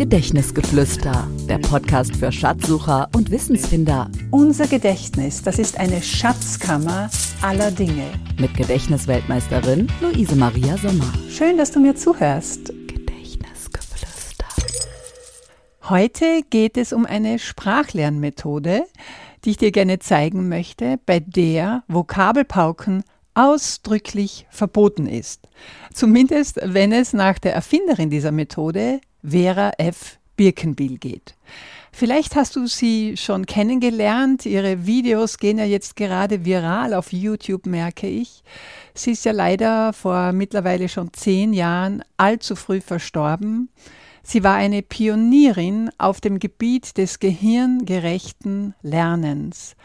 Gedächtnisgeflüster, der Podcast für Schatzsucher und Wissensfinder. Unser Gedächtnis, das ist eine Schatzkammer aller Dinge. Mit Gedächtnisweltmeisterin Luise Maria Sommer. Schön, dass du mir zuhörst. Gedächtnisgeflüster. Heute geht es um eine Sprachlernmethode, die ich dir gerne zeigen möchte, bei der Vokabelpauken ausdrücklich verboten ist. Zumindest wenn es nach der Erfinderin dieser Methode, Vera F. Birkenbiel, geht. Vielleicht hast du sie schon kennengelernt. Ihre Videos gehen ja jetzt gerade viral auf YouTube, merke ich. Sie ist ja leider vor mittlerweile schon zehn Jahren allzu früh verstorben. Sie war eine Pionierin auf dem Gebiet des gehirngerechten Lernens.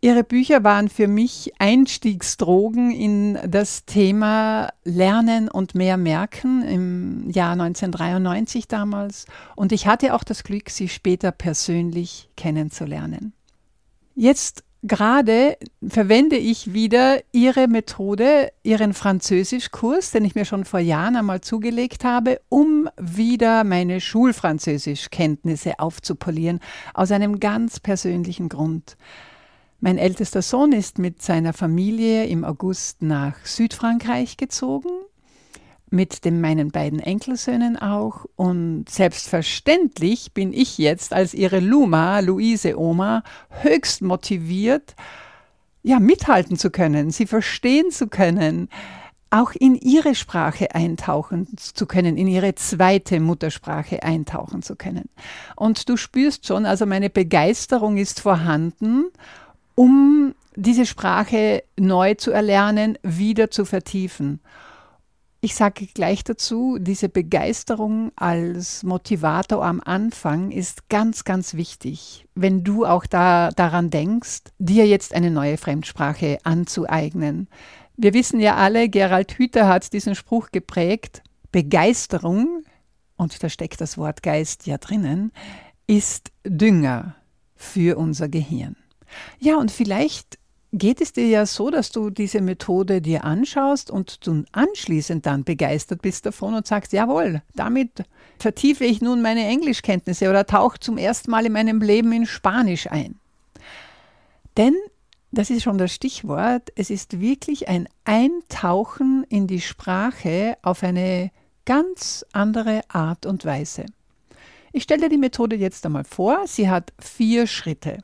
Ihre Bücher waren für mich Einstiegsdrogen in das Thema Lernen und mehr merken im Jahr 1993 damals. Und ich hatte auch das Glück, sie später persönlich kennenzulernen. Jetzt gerade verwende ich wieder Ihre Methode, Ihren Französischkurs, den ich mir schon vor Jahren einmal zugelegt habe, um wieder meine Schulfranzösischkenntnisse aufzupolieren, aus einem ganz persönlichen Grund. Mein ältester Sohn ist mit seiner Familie im August nach Südfrankreich gezogen, mit den meinen beiden Enkelsöhnen auch. Und selbstverständlich bin ich jetzt als ihre Luma, Luise Oma, höchst motiviert, ja, mithalten zu können, sie verstehen zu können, auch in ihre Sprache eintauchen zu können, in ihre zweite Muttersprache eintauchen zu können. Und du spürst schon, also meine Begeisterung ist vorhanden um diese Sprache neu zu erlernen, wieder zu vertiefen. Ich sage gleich dazu, diese Begeisterung als Motivator am Anfang ist ganz, ganz wichtig, wenn du auch da, daran denkst, dir jetzt eine neue Fremdsprache anzueignen. Wir wissen ja alle, Gerald Hüther hat diesen Spruch geprägt, Begeisterung, und da steckt das Wort Geist ja drinnen, ist Dünger für unser Gehirn. Ja, und vielleicht geht es dir ja so, dass du diese Methode dir anschaust und du anschließend dann begeistert bist davon und sagst, jawohl, damit vertiefe ich nun meine Englischkenntnisse oder tauche zum ersten Mal in meinem Leben in Spanisch ein. Denn, das ist schon das Stichwort, es ist wirklich ein Eintauchen in die Sprache auf eine ganz andere Art und Weise. Ich stelle dir die Methode jetzt einmal vor. Sie hat vier Schritte.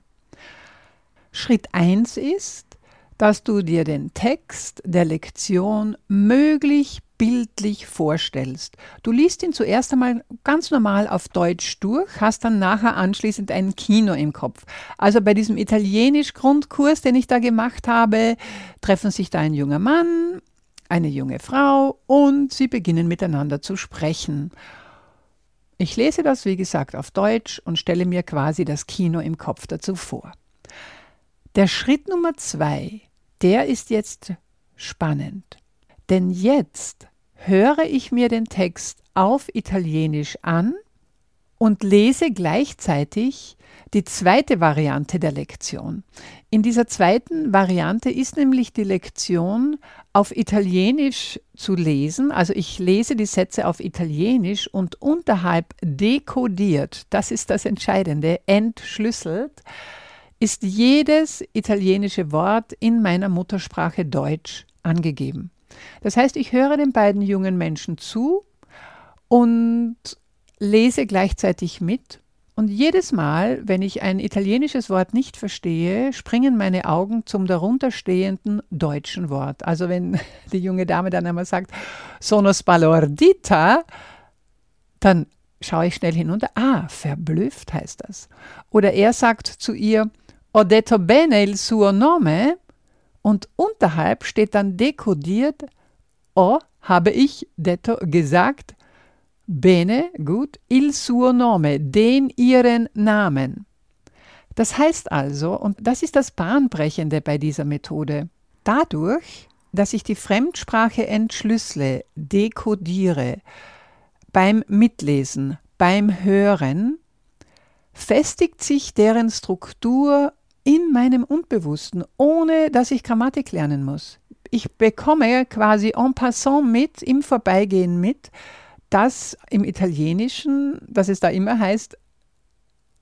Schritt 1 ist, dass du dir den Text der Lektion möglich bildlich vorstellst. Du liest ihn zuerst einmal ganz normal auf Deutsch durch, hast dann nachher anschließend ein Kino im Kopf. Also bei diesem Italienisch-Grundkurs, den ich da gemacht habe, treffen sich da ein junger Mann, eine junge Frau und sie beginnen miteinander zu sprechen. Ich lese das, wie gesagt, auf Deutsch und stelle mir quasi das Kino im Kopf dazu vor. Der Schritt Nummer zwei, der ist jetzt spannend. Denn jetzt höre ich mir den Text auf Italienisch an und lese gleichzeitig die zweite Variante der Lektion. In dieser zweiten Variante ist nämlich die Lektion auf Italienisch zu lesen. Also ich lese die Sätze auf Italienisch und unterhalb dekodiert, das ist das Entscheidende, entschlüsselt ist jedes italienische Wort in meiner Muttersprache Deutsch angegeben. Das heißt, ich höre den beiden jungen Menschen zu und lese gleichzeitig mit. Und jedes Mal, wenn ich ein italienisches Wort nicht verstehe, springen meine Augen zum darunterstehenden deutschen Wort. Also wenn die junge Dame dann einmal sagt, sono spalordita, dann schaue ich schnell hinunter. Ah, verblüfft heißt das. Oder er sagt zu ihr, Ho detto bene il suo nome und unterhalb steht dann dekodiert, oh, habe ich detto gesagt, bene, gut, il suo nome, den ihren Namen. Das heißt also, und das ist das Bahnbrechende bei dieser Methode, dadurch, dass ich die Fremdsprache entschlüssele, dekodiere, beim Mitlesen, beim Hören, festigt sich deren Struktur in meinem Unbewussten, ohne dass ich Grammatik lernen muss. Ich bekomme quasi en passant mit, im Vorbeigehen mit, dass im Italienischen, dass es da immer heißt,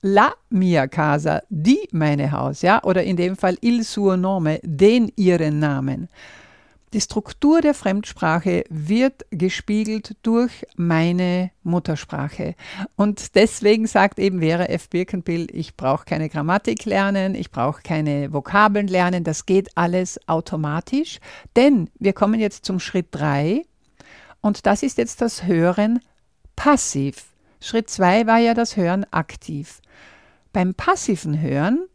la mia casa, die meine Haus, ja, oder in dem Fall il suo nome, den ihren Namen. Die Struktur der Fremdsprache wird gespiegelt durch meine Muttersprache. Und deswegen sagt eben Vera F. Birkenbill, ich brauche keine Grammatik lernen, ich brauche keine Vokabeln lernen, das geht alles automatisch. Denn wir kommen jetzt zum Schritt 3 und das ist jetzt das Hören passiv. Schritt 2 war ja das Hören aktiv. Beim passiven Hören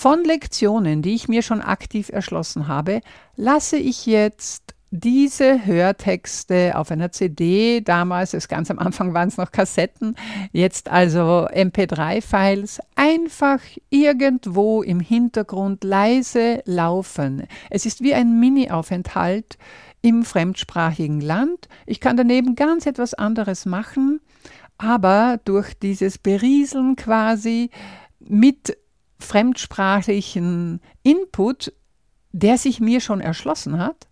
von Lektionen, die ich mir schon aktiv erschlossen habe, lasse ich jetzt diese Hörtexte auf einer CD, damals, das ganz am Anfang waren es noch Kassetten, jetzt also MP3-Files, einfach irgendwo im Hintergrund leise laufen. Es ist wie ein Mini-Aufenthalt im fremdsprachigen Land. Ich kann daneben ganz etwas anderes machen, aber durch dieses Berieseln quasi mit fremdsprachlichen Input, der sich mir schon erschlossen hat,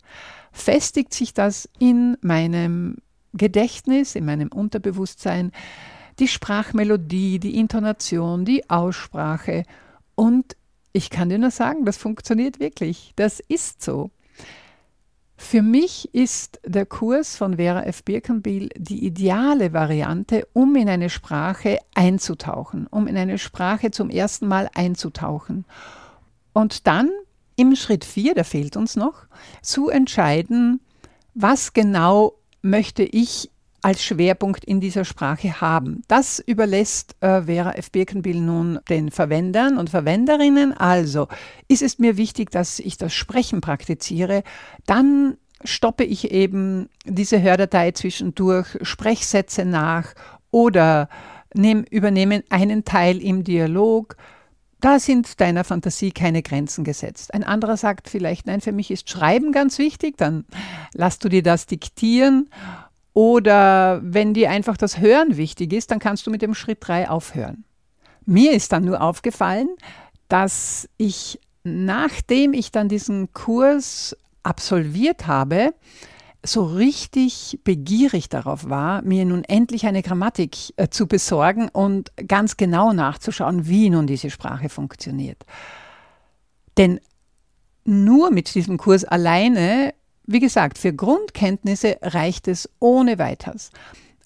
festigt sich das in meinem Gedächtnis, in meinem Unterbewusstsein, die Sprachmelodie, die Intonation, die Aussprache. Und ich kann dir nur sagen, das funktioniert wirklich. Das ist so. Für mich ist der Kurs von Vera F. Birkenbiel die ideale Variante, um in eine Sprache einzutauchen, um in eine Sprache zum ersten Mal einzutauchen. Und dann im Schritt 4, der fehlt uns noch, zu entscheiden, was genau möchte ich als Schwerpunkt in dieser Sprache haben. Das überlässt äh, Vera F. Birkenbill nun den Verwendern und Verwenderinnen. Also ist es mir wichtig, dass ich das Sprechen praktiziere, dann stoppe ich eben diese Hördatei zwischendurch, Sprechsätze nach oder nehm, übernehme einen Teil im Dialog. Da sind deiner Fantasie keine Grenzen gesetzt. Ein anderer sagt vielleicht, nein, für mich ist Schreiben ganz wichtig, dann lass du dir das diktieren oder wenn dir einfach das Hören wichtig ist, dann kannst du mit dem Schritt 3 aufhören. Mir ist dann nur aufgefallen, dass ich, nachdem ich dann diesen Kurs absolviert habe, so richtig begierig darauf war, mir nun endlich eine Grammatik äh, zu besorgen und ganz genau nachzuschauen, wie nun diese Sprache funktioniert. Denn nur mit diesem Kurs alleine wie gesagt, für Grundkenntnisse reicht es ohne weiteres.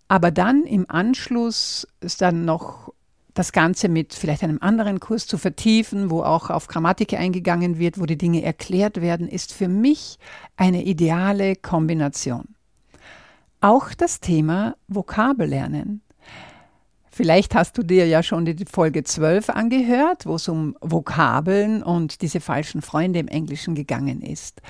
Aber dann im Anschluss ist dann noch das Ganze mit vielleicht einem anderen Kurs zu vertiefen, wo auch auf Grammatik eingegangen wird, wo die Dinge erklärt werden, ist für mich eine ideale Kombination. Auch das Thema Vokabellernen. Vielleicht hast du dir ja schon die Folge 12 angehört, wo es um Vokabeln und diese falschen Freunde im Englischen gegangen ist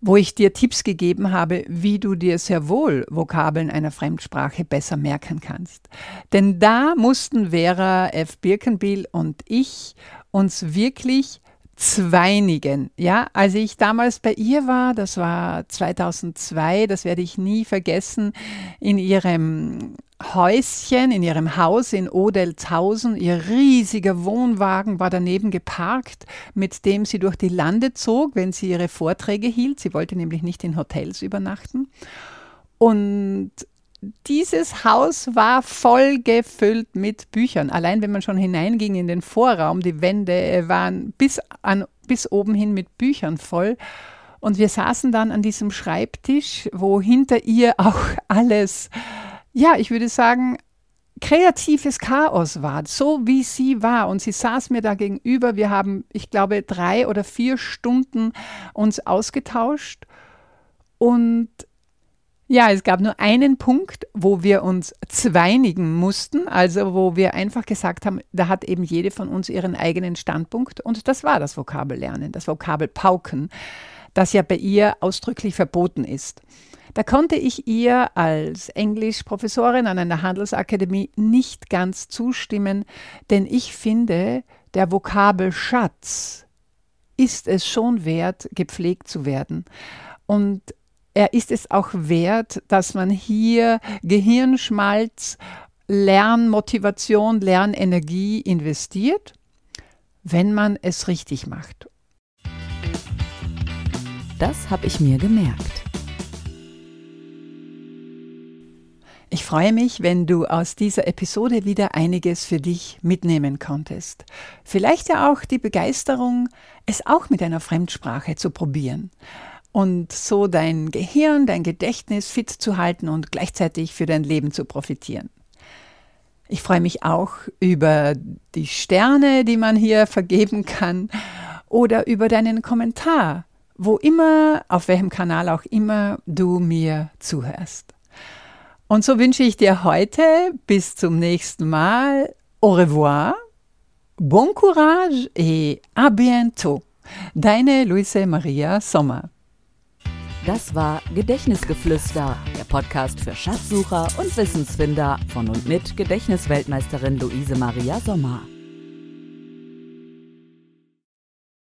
wo ich dir Tipps gegeben habe, wie du dir sehr wohl Vokabeln einer Fremdsprache besser merken kannst. Denn da mussten Vera F. Birkenbiel und ich uns wirklich zweinigen. Ja, als ich damals bei ihr war, das war 2002, das werde ich nie vergessen, in ihrem Häuschen, in ihrem Haus in Odelshausen. Ihr riesiger Wohnwagen war daneben geparkt, mit dem sie durch die Lande zog, wenn sie ihre Vorträge hielt. Sie wollte nämlich nicht in Hotels übernachten. Und dieses Haus war voll gefüllt mit Büchern. Allein wenn man schon hineinging in den Vorraum, die Wände waren bis, an, bis oben hin mit Büchern voll. Und wir saßen dann an diesem Schreibtisch, wo hinter ihr auch alles, ja, ich würde sagen, kreatives Chaos war, so wie sie war. Und sie saß mir da gegenüber. Wir haben, ich glaube, drei oder vier Stunden uns ausgetauscht. Und ja, es gab nur einen Punkt, wo wir uns zweinigen mussten, also wo wir einfach gesagt haben, da hat eben jede von uns ihren eigenen Standpunkt und das war das Vokabellernen, das Vokabel Pauken, das ja bei ihr ausdrücklich verboten ist. Da konnte ich ihr als Englischprofessorin an einer Handelsakademie nicht ganz zustimmen, denn ich finde, der Vokabelschatz ist es schon wert, gepflegt zu werden. Und er ist es auch wert, dass man hier Gehirnschmalz, Lernmotivation, Lernenergie investiert, wenn man es richtig macht. Das habe ich mir gemerkt. Ich freue mich, wenn du aus dieser Episode wieder einiges für dich mitnehmen konntest. Vielleicht ja auch die Begeisterung, es auch mit einer Fremdsprache zu probieren und so dein Gehirn, dein Gedächtnis fit zu halten und gleichzeitig für dein Leben zu profitieren. Ich freue mich auch über die Sterne, die man hier vergeben kann oder über deinen Kommentar, wo immer, auf welchem Kanal auch immer du mir zuhörst. Und so wünsche ich dir heute bis zum nächsten Mal au revoir, bon courage et à bientôt. Deine Luise Maria Sommer. Das war Gedächtnisgeflüster, der Podcast für Schatzsucher und Wissensfinder von und mit Gedächtnisweltmeisterin Luise Maria Sommer.